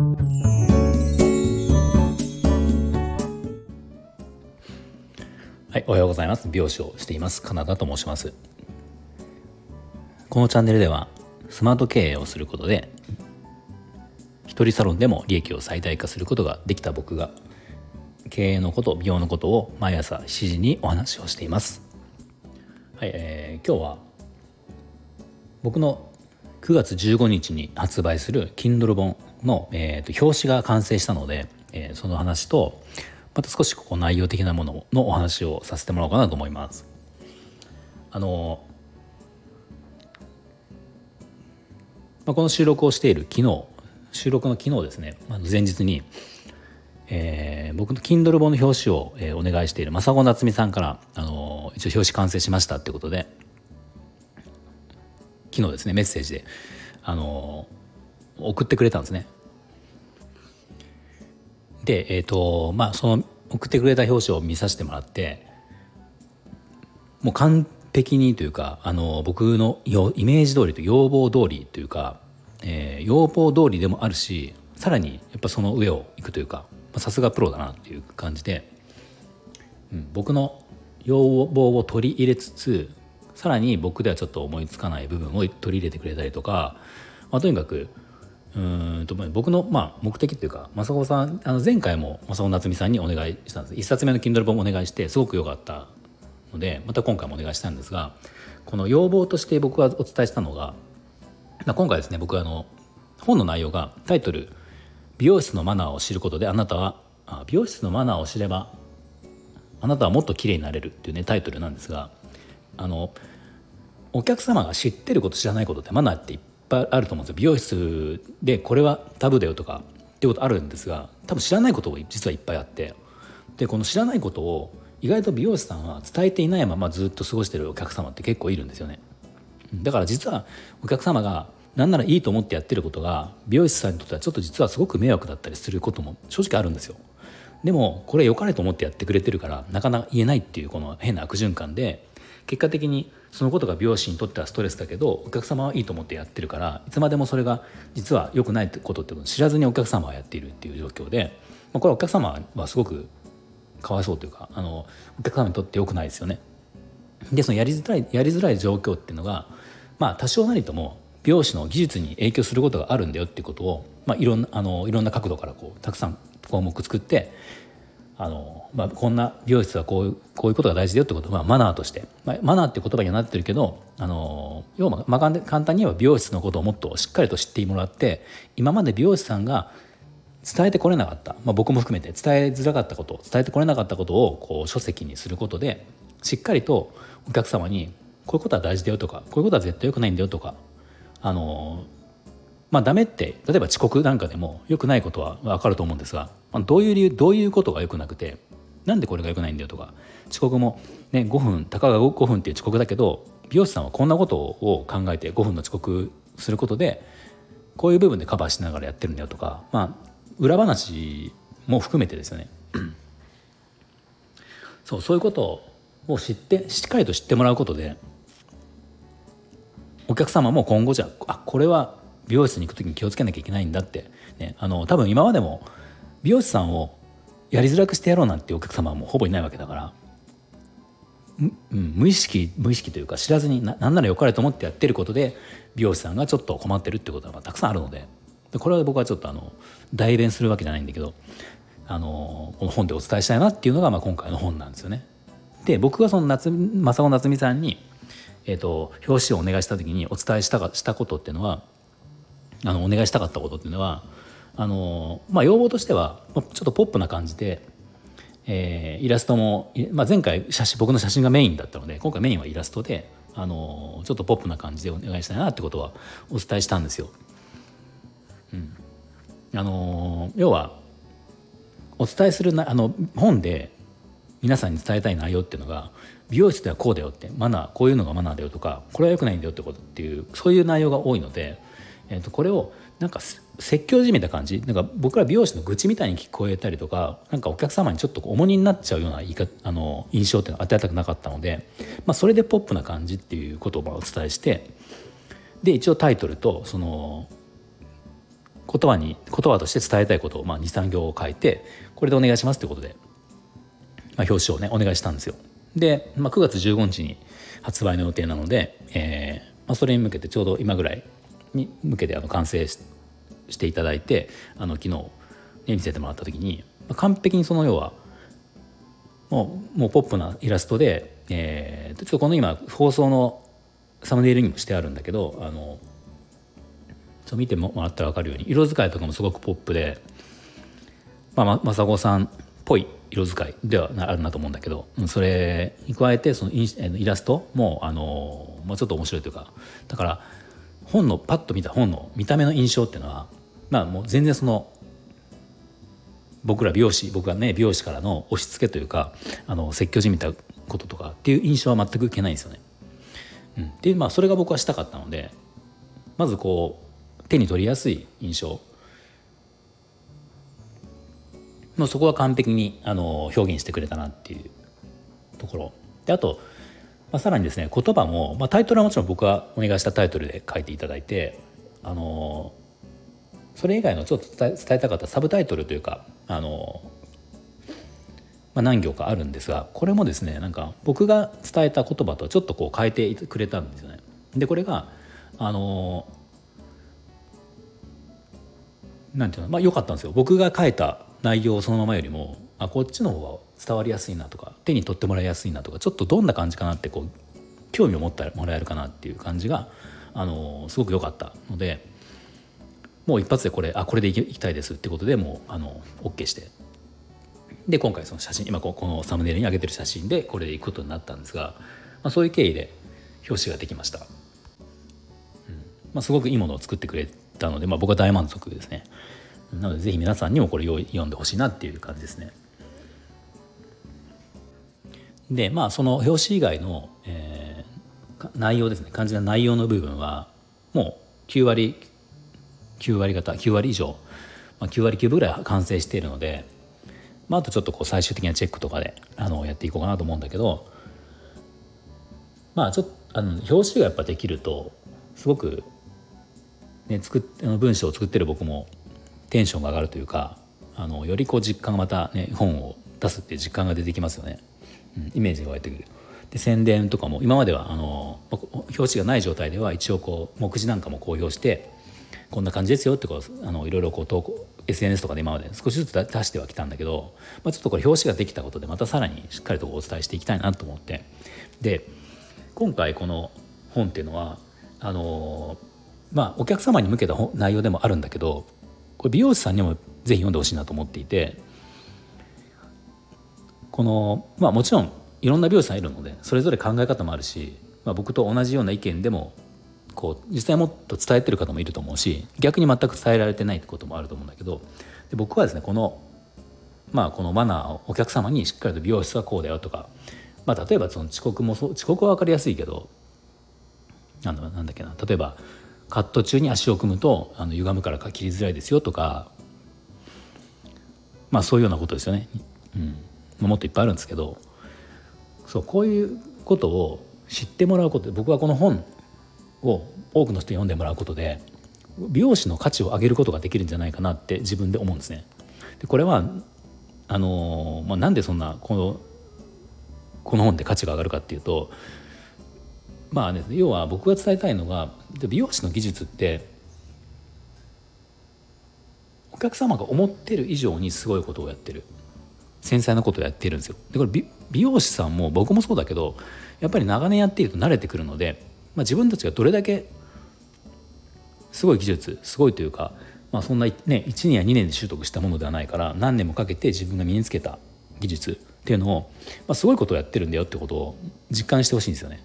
はい、おはようございます。美容師をしています。カナダと申します。このチャンネルではスマート経営をすることで一人サロンでも利益を最大化することができた僕が経営のこと美容のことを毎朝7時にお話をしています。はい、えー、今日は僕の9月15日に発売する Kindle 本の、えーと、表紙が完成したので、えー、その話とまた少しここ内容的なもののお話をさせてもらおうかなと思います。あのまあ、この収録をしている昨日収録の昨日ですね、まあ、前日に、えー、僕の Kindle 本の表紙を、えー、お願いしている正子夏美さんから、あの一応表紙完成しましたってことで昨日ですねメッセージで、あの送ってくれたんですね。でえ、ー、とまあその送ってくれた表紙を見させてもらってもう完璧にというかあの僕のイメージ通りと要望通りというか、えー、要望通りでもあるしさらにやっぱその上をいくというかさすがプロだなっていう感じで、うん、僕の要望を取り入れつつさらに僕ではちょっと思いつかない部分を取り入れてくれたりとか、まあ、とにかくうんと僕のまあ目的っていうか正子さんあの前回も正子夏美さんにお願いしたんです。1冊目の Kindle 本もお願いしてすごく良かったのでまた今回もお願いしたんですがこの要望として僕はお伝えしたのが、まあ、今回ですね僕あの本の内容がタイトル「美容室のマナーを知ることであなたは美容室のマナーを知ればあなたはもっと綺麗になれる」っていうねタイトルなんですがあのお客様が知ってること知らないことってマナーっていっぱいあると思うんですよ。美容室でこれはタブだよとかっていうことあるんですが多分知らないことが実はいっぱいあって。でこの知らないことを意外と美容師さんは伝えていないままずっと過ごしてるお客様って結構いるんですよね。だから実はお客様が何ならいいと思ってやってることが美容師さんにとってはちょっと実はすごく迷惑だったりすることも正直あるんですよ。でもこれ良かれと思ってやってくれてるからなかなか言えないっていうこの変な悪循環で結果的にそのことが美容師にとってはストレスだけどお客様はいいと思ってやってるからいつまでもそれが実は良くないことってことを知らずにお客様はやっているっていう状況で、まあ、これはお客様はすごくかわいそうというかあのお客様にとって良くないですよね。でそのやりづらいやりづらい状況っていうのがまあ多少なりとも美容師の技術に影響することがあるんだよっていうことを、まあ、いろんなあのいろんな角度からこうたくさん項目作ってあの、まあ、こんな美容室はこうこういうことが大事だよってこと、まあ、マナーとして、まあ、マナーって言葉にはなってるけどあの要は、まあ、簡単に言えば美容室のことをもっとしっかりと知ってもらって今まで美容師さんが伝えてこれなかった、まあ、僕も含めて伝えづらかったこと伝えてこれなかったことをこう書籍にすることでしっかりとお客様にこういうことは大事だよとかこういうことは絶対良くないんだよとかあのまあダメって例えば遅刻なんかでも良くないことは分かると思うんですが、まあ、どういう理由どういうことが良くなくてなんでこれが良くないんだよとか。遅刻も、ね、5分たかが5分っていう遅刻だけど美容師さんはこんなことを考えて5分の遅刻することでこういう部分でカバーしながらやってるんだよとか、まあ、裏話も含めてですよね。そうそういうことを知ってしっかりと知ってもらうことでお客様も今後じゃあこれは美容室に行く時に気をつけなきゃいけないんだって、ね、あの多分今までも美容師さんをやりづらくしてやろうなんてお客様はもうほぼいないわけだからうん、無意識無意識というか知らずにな何なら良かれと思ってやってることで美容師さんがちょっと困ってるってことはたくさんあるのででこれは僕はちょっとあの代弁するわけじゃないんだけどあのこの本でお伝えしたいなっていうのが、まあ、今回の本なんですよね。で僕がその夏正尾夏美さんに、えーと、表紙をお願いした時にお伝えしたかしたことっていうのはあのお願いしたかったことっていうのはあの、まあ、要望としてはちょっとポップな感じで、えー、イラストも、まあ、前回写真僕の写真がメインだったので今回メインはイラストであのちょっとポップな感じでお願いしたいなってことはお伝えしたんですよ。うん、あの要はお伝えするなあの本で皆さんに伝えたい内容っていうのが美容室ではこうだよってマナーこういうのがマナーだよとかこれは良くないんだよってことっていうそういう内容が多いので、えー、とこれをなんか説教じめた感じ？なんか僕ら美容師の愚痴みたいに聞こえたりとかなんかお客様にちょっと重荷になっちゃうようない方あの印象っていうのを与えたくなかったので、まあ、それでポップな感じっていうことをお伝えしてで一応タイトルとその言葉に言葉として伝えたいことを、まあ、23行を書いてこれでお願いしますということで、まあ、表紙をねお願いしたんですよ。で、まあ、9月15日に発売の予定なので、えーまあ、それに向けてちょうど今ぐらいに向けてあの完成してしていただいてあの昨日、ね、見せてもらった時に、完璧にその要はもうもうポップなイラストで、えー、ちょっとこの今放送のサムネイルにもしてあるんだけどあのちょ見てもらったら分かるように色使いとかもすごくポップで、まあ、雅子さんっぽい色使いではあるなと思うんだけどそれに加えてそのイラストもあの、まあ、ちょっと面白いというかだから本のパッと見た本の見た目の印象っていうのはまあもう全然その僕ら美容師僕がね美容師からの押し付けというかあの説教じみたこととかっていう印象は全く受けないんですよね。うん、でまあそれが僕はしたかったのでまずこう手に取りやすい印象。もうそこは完璧にあの表現してくれたなっていうところ。であと、まあ、さらにですね言葉も、まあ、タイトルはもちろん僕がお願いしたタイトルで書いていただいてあのそれ以外のちょっと伝えたかったサブタイトルというかあの、まあ、何行かあるんですがこれもですねなんか僕が伝えた言葉とちょっとこう変えてくれたんですよね。でこれがあのなんていうのまあ良かったんですよ僕が書いた内容そのままよりもあこっちの方が伝わりやすいなとか手に取ってもらいやすいなとかちょっとどんな感じかなってこう興味を持ってもらえるかなっていう感じがあのすごく良かったのでもう一発でこれあこれでいきたいですってことでもうあの OK して。で今回その写真今このサムネイルに上げてる写真でこれでいくことになったんですが、まあ、そういう経緯で表紙ができました、うん。まあ、すごくいいものを作ってくれたので、まあ、僕は大満足ですね。なのでぜひ皆さんにもこれ読んでほしいなっていう感じですね。でまあその表紙以外の、えー、内容ですね。肝心な内容の部分はもう9割9割方9割以上、まあ、9割9分ぐらい完成しているので、まあ、あとちょっとこう最終的なチェックとかであのやっていこうかなと思うんだけどまあちょっとあの表紙がやっぱできるとすごく、ね、作っ文章を作ってる僕もテンションが上がるというかあのよりこう実感がまたね本を出すっていう実感が出てきますよね、うん、イメージが湧いてくる。で宣伝とかも今まではあの表紙がない状態では一応こう目次なんかも公表してこんな感じですよってこうあのいろいろこう投稿 SNS とかで今まで少しずつ出してはきたんだけど、まあ、ちょっとこれ表紙ができたことでまたさらにしっかりとお伝えしていきたいなと思って。で今回この本っていうのはあのまあお客様に向けた内容でもあるんだけどこれ美容師さんにもぜひ読んでほしいなと思っていてこのまあもちろんいろんな美容師さんいるのでそれぞれ考え方もあるし、まあ、僕と同じような意見でもこう実際もっと伝えてる方もいると思うし逆に全く伝えられてないってこともあると思うんだけどで僕はですねこのまあこのマナーをお客様にしっかりと美容室はこうだよとか、まあ、例えばその遅刻も遅刻は分かりやすいけどなんだなんだっけな例えばカット中に足を組むとあの歪むから切りづらいですよとかまあそういうようなことですよね、うん、もっといっぱいあるんですけどそうこういうことを知ってもらうことで僕はこの本を多くの人に読んでもらうことで美容師の価値を上げることができるんじゃないかなって自分で思うんですね。でこれはあのまあ、なんでそんなこのこの本で価値が上がるかっていうとまあね要は僕が伝えたいのが美容師の技術ってお客様が思ってる以上にすごいことをやってる繊細なことをやってるんですよ。でこれ美容師さんも僕もそうだけどやっぱり長年やっていると慣れてくるのでまあ、自分たちがどれだけすごい技術すごいというか、まあ、そんな、ね、1年や2年で習得したものではないから何年もかけて自分が身につけた技術っていうのを、まあ、すごいことをやってるんだよってことを実感してほしいんですよね。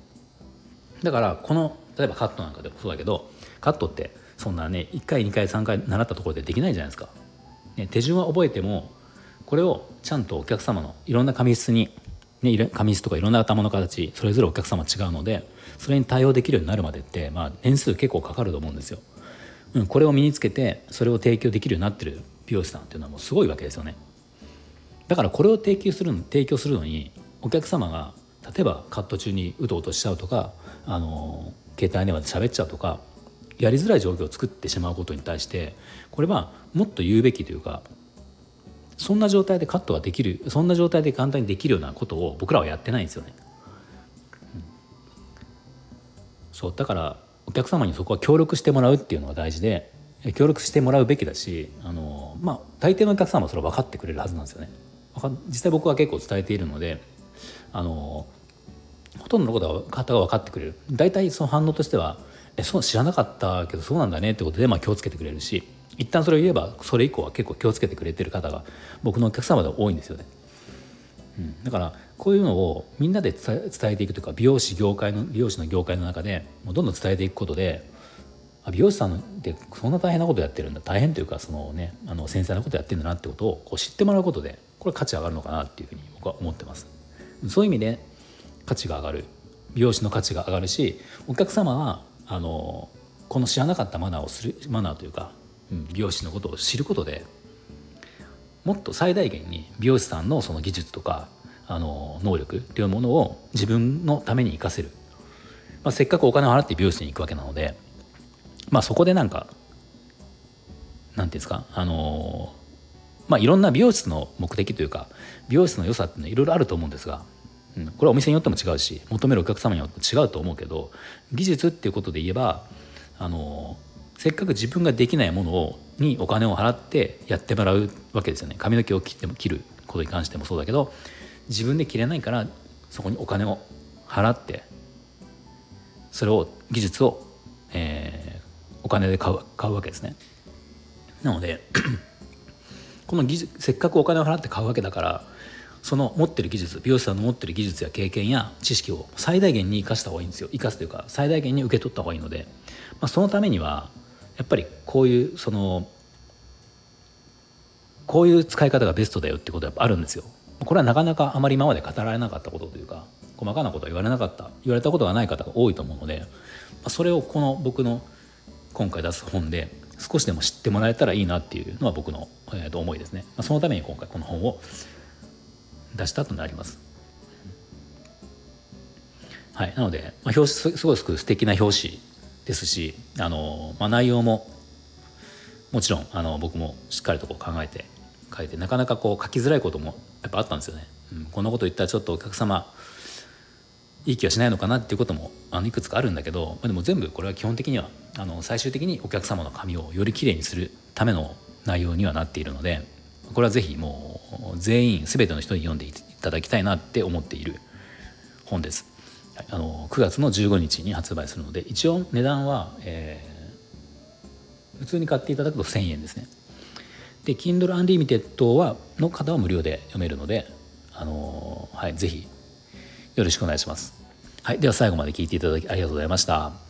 だからこの例えばカットなんかでもそうだけどカットってそんなね1回2回3回習ったところでできないじゃないですか。ね、手順は覚えてもこれをちゃんとお客様のいろんな髪質に、ね、髪質とかいろんな頭の形それぞれお客様違うのでそれに対応できるようになるまでって、まあ、年数結構かかると思うんですよ。うん、これを身につけてそれを提供できるようになってる美容師さんっていうのはもうすごいわけですよね。だからこれを提供する提供するのにお客様が例えばカット中にうとうとしちゃうとかあの携帯電話で喋っちゃうとかやりづらい状況を作ってしまうことに対してこれはもっと言うべきというかそんな状態でカットができるそんな状態で簡単にできるようなことを僕らはやってないんですよね。うん、そうだからお客様にそこは協力してもらうっていうのが大事で協力してもらうべきだしあの、まあ、大抵のお客様はそれは分かってくれるはずなんですよね。実際僕は結構伝えているのであのほとんどのことは方が分かってくれる大体その反応としては「えそう知らなかったけどそうなんだね」ってことで、まあ、気をつけてくれるし一旦それを言えばそれ以降は結構気をつけてくれてる方が僕のお客様で多いんですよね。うん、だからこういうのをみんなで伝えていくというか美容師業界の美容師の業界の中でもうどんどん伝えていくことで美容師さんってそんな大変なことやってるんだ。大変というかそのねあの繊細なことやってるんだなってことをこう知ってもらうことでこれ価値上がるのかなっていうふうに僕は思ってます。そういう意味で価値が上がる。美容師の価値が上がるしお客様はあのこの知らなかったマナーをするマナーというか、美容師のことを知ることでもっと最大限に美容師さんのその技術とかあの能力というものを自分のために生かせる、まあ、せっかくお金を払って美容室に行くわけなのでまあそこでなんかなんていうんですかあのまあいろんな美容室の目的というか美容室の良さっていろいろあると思うんですが、うん、これはお店によっても違うし求めるお客様によっても違うと思うけど技術っていうことで言えばあのせっかく自分ができないものをにお金を払ってやってもらうわけですよね髪の毛を切っても切ることに関してもそうだけど自分で切れないからそこにお金を払ってそれを技術を、えお金で買う買うわけですね。なので この技術せっかくお金を払って買うわけだからその持ってる技術美容師さんの持ってる技術や経験や知識を最大限に生かした方がいいんですよ生かすというか最大限に受け取った方がいいので、まあ、そのためにはやっぱりこういうそのこういう使い方がベストだよってことはあるんですよ。これはなかなかあまり今まで語られなかったことというか細かなことは言われなかった言われたことがない方が多いと思うのでそれをこの僕の今回出す本で少しでも知ってもらえたらいいなっていうのは僕の、えー、と思いですね、そのために今回この本を出したとなります。はい、なので、まあ、表紙すごく素敵な表紙ですしあの、まあ、内容ももちろんあの僕もしっかりとこう考えて書いてなかなかこう書きづらいこともやっぱあったんですよね。うん、こんなこと言ったらちょっとお客様いい気はしないのかなっていうこともあのいくつかあるんだけど、まあ、でも全部これは基本的にはあの最終的にお客様の髪をよりきれいにするための内容にはなっているのでこれは是非もう全員全ての人に読んでいただきたいなって思っている本です。あの9月の15日に発売するので一応値段は、えー、普通に買っていただくと1000円ですね。で Kindle Unlimited はの方は無料で読めるので、あのはい、ぜひよろしくお願いします。はい、では最後まで聞いていただきありがとうございました。